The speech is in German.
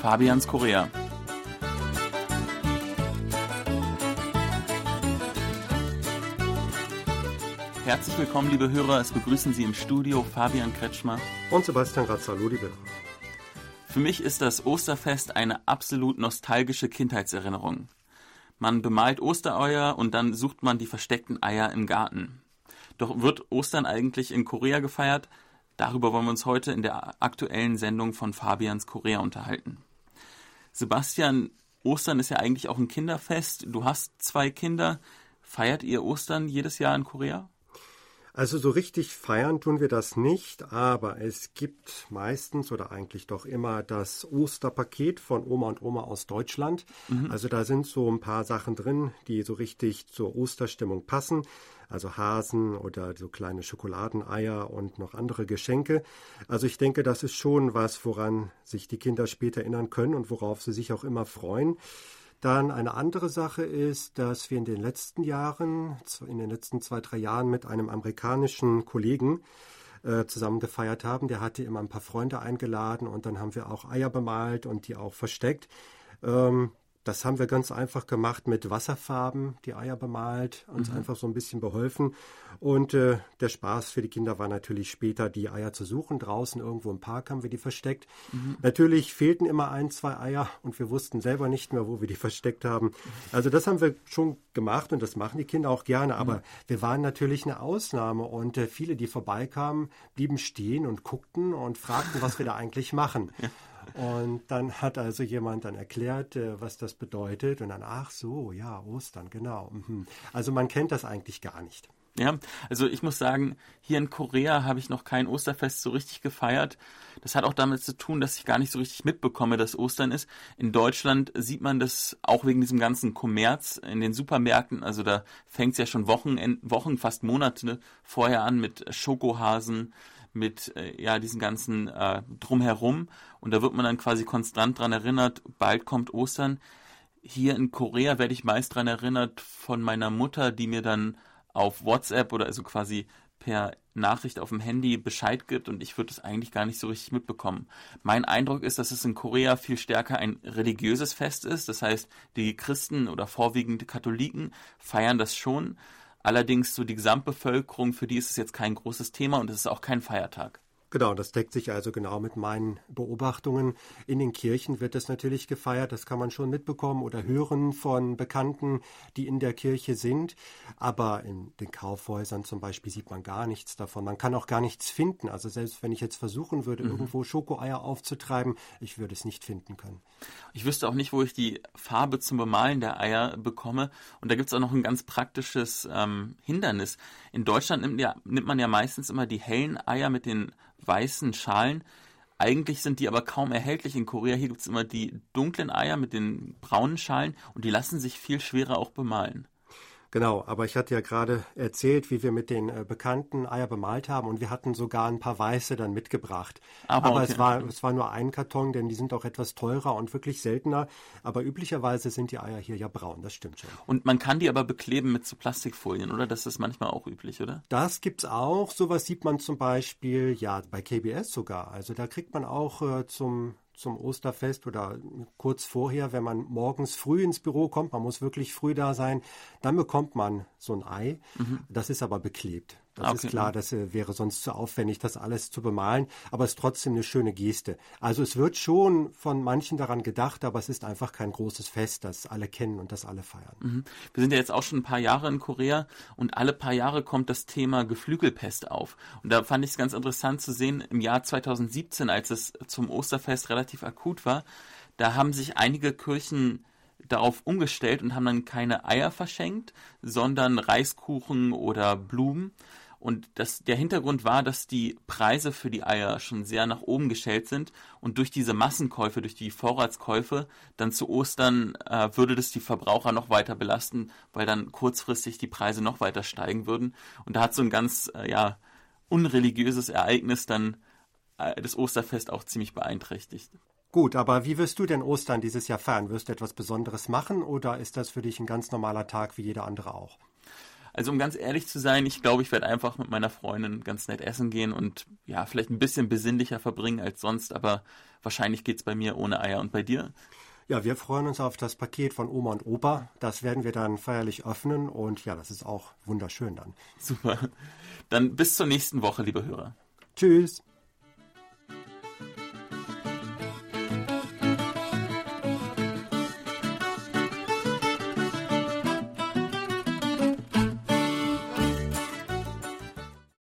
Fabians Korea. Herzlich willkommen, liebe Hörer. Es begrüßen Sie im Studio Fabian Kretschmer und Sebastian Razzalo, liebe Hörer. Für mich ist das Osterfest eine absolut nostalgische Kindheitserinnerung. Man bemalt Ostereier und dann sucht man die versteckten Eier im Garten. Doch wird Ostern eigentlich in Korea gefeiert? Darüber wollen wir uns heute in der aktuellen Sendung von Fabians Korea unterhalten. Sebastian, Ostern ist ja eigentlich auch ein Kinderfest. Du hast zwei Kinder. Feiert ihr Ostern jedes Jahr in Korea? Also so richtig feiern tun wir das nicht, aber es gibt meistens oder eigentlich doch immer das Osterpaket von Oma und Oma aus Deutschland. Mhm. Also da sind so ein paar Sachen drin, die so richtig zur Osterstimmung passen. Also Hasen oder so kleine Schokoladeneier und noch andere Geschenke. Also ich denke, das ist schon was, woran sich die Kinder später erinnern können und worauf sie sich auch immer freuen. Dann eine andere Sache ist, dass wir in den letzten Jahren, in den letzten zwei, drei Jahren mit einem amerikanischen Kollegen äh, zusammen gefeiert haben. Der hatte immer ein paar Freunde eingeladen und dann haben wir auch Eier bemalt und die auch versteckt. Ähm, das haben wir ganz einfach gemacht mit Wasserfarben, die Eier bemalt, uns mhm. einfach so ein bisschen beholfen. Und äh, der Spaß für die Kinder war natürlich später, die Eier zu suchen. Draußen irgendwo im Park haben wir die versteckt. Mhm. Natürlich fehlten immer ein, zwei Eier und wir wussten selber nicht mehr, wo wir die versteckt haben. Also das haben wir schon gemacht und das machen die Kinder auch gerne. Aber mhm. wir waren natürlich eine Ausnahme und äh, viele, die vorbeikamen, blieben stehen und guckten und fragten, was wir da eigentlich machen. Ja. Und dann hat also jemand dann erklärt, äh, was das bedeutet. Und dann, ach so, ja, Ostern, genau. Mhm. Also man kennt das eigentlich gar nicht. Ja, also ich muss sagen, hier in Korea habe ich noch kein Osterfest so richtig gefeiert. Das hat auch damit zu tun, dass ich gar nicht so richtig mitbekomme, dass Ostern ist. In Deutschland sieht man das auch wegen diesem ganzen Kommerz in den Supermärkten. Also da fängt es ja schon Wochen, Wochen, fast Monate vorher an mit Schokohasen, mit äh, ja diesen ganzen äh, drumherum und da wird man dann quasi konstant dran erinnert, bald kommt Ostern. Hier in Korea werde ich meist dran erinnert von meiner Mutter, die mir dann auf WhatsApp oder also quasi per Nachricht auf dem Handy Bescheid gibt und ich würde es eigentlich gar nicht so richtig mitbekommen. Mein Eindruck ist, dass es in Korea viel stärker ein religiöses Fest ist. Das heißt, die Christen oder vorwiegend Katholiken feiern das schon. Allerdings so die Gesamtbevölkerung, für die ist es jetzt kein großes Thema und es ist auch kein Feiertag. Genau, das deckt sich also genau mit meinen Beobachtungen. In den Kirchen wird es natürlich gefeiert, das kann man schon mitbekommen oder hören von Bekannten, die in der Kirche sind. Aber in den Kaufhäusern zum Beispiel sieht man gar nichts davon. Man kann auch gar nichts finden. Also selbst wenn ich jetzt versuchen würde, mhm. irgendwo Schokoeier aufzutreiben, ich würde es nicht finden können. Ich wüsste auch nicht, wo ich die Farbe zum Bemalen der Eier bekomme. Und da gibt es auch noch ein ganz praktisches ähm, Hindernis. In Deutschland nimmt, ja, nimmt man ja meistens immer die hellen Eier mit den weißen Schalen. Eigentlich sind die aber kaum erhältlich in Korea. Hier gibt es immer die dunklen Eier mit den braunen Schalen und die lassen sich viel schwerer auch bemalen. Genau, aber ich hatte ja gerade erzählt, wie wir mit den äh, bekannten Eier bemalt haben und wir hatten sogar ein paar weiße dann mitgebracht. Aber, aber okay. es, war, es war nur ein Karton, denn die sind auch etwas teurer und wirklich seltener. Aber üblicherweise sind die Eier hier ja braun, das stimmt schon. Und man kann die aber bekleben mit so Plastikfolien, oder? Das ist manchmal auch üblich, oder? Das gibt's auch. Sowas sieht man zum Beispiel, ja, bei KBS sogar. Also da kriegt man auch äh, zum zum Osterfest oder kurz vorher, wenn man morgens früh ins Büro kommt, man muss wirklich früh da sein, dann bekommt man so ein Ei. Mhm. Das ist aber beklebt. Das okay. ist klar, das äh, wäre sonst zu aufwendig, das alles zu bemalen, aber es ist trotzdem eine schöne Geste. Also es wird schon von manchen daran gedacht, aber es ist einfach kein großes Fest, das alle kennen und das alle feiern. Mhm. Wir sind ja jetzt auch schon ein paar Jahre in Korea und alle paar Jahre kommt das Thema Geflügelpest auf. Und da fand ich es ganz interessant zu sehen, im Jahr 2017, als es zum Osterfest relativ akut war, da haben sich einige Kirchen darauf umgestellt und haben dann keine Eier verschenkt, sondern Reiskuchen oder Blumen. Und das, der Hintergrund war, dass die Preise für die Eier schon sehr nach oben gestellt sind und durch diese Massenkäufe, durch die Vorratskäufe, dann zu Ostern äh, würde das die Verbraucher noch weiter belasten, weil dann kurzfristig die Preise noch weiter steigen würden. Und da hat so ein ganz äh, ja unreligiöses Ereignis dann äh, das Osterfest auch ziemlich beeinträchtigt. Gut, aber wie wirst du denn Ostern dieses Jahr feiern? Wirst du etwas Besonderes machen oder ist das für dich ein ganz normaler Tag wie jeder andere auch? Also um ganz ehrlich zu sein, ich glaube, ich werde einfach mit meiner Freundin ganz nett essen gehen und ja, vielleicht ein bisschen besinnlicher verbringen als sonst, aber wahrscheinlich geht es bei mir ohne Eier. Und bei dir? Ja, wir freuen uns auf das Paket von Oma und Opa. Das werden wir dann feierlich öffnen und ja, das ist auch wunderschön dann. Super. Dann bis zur nächsten Woche, liebe Hörer. Tschüss.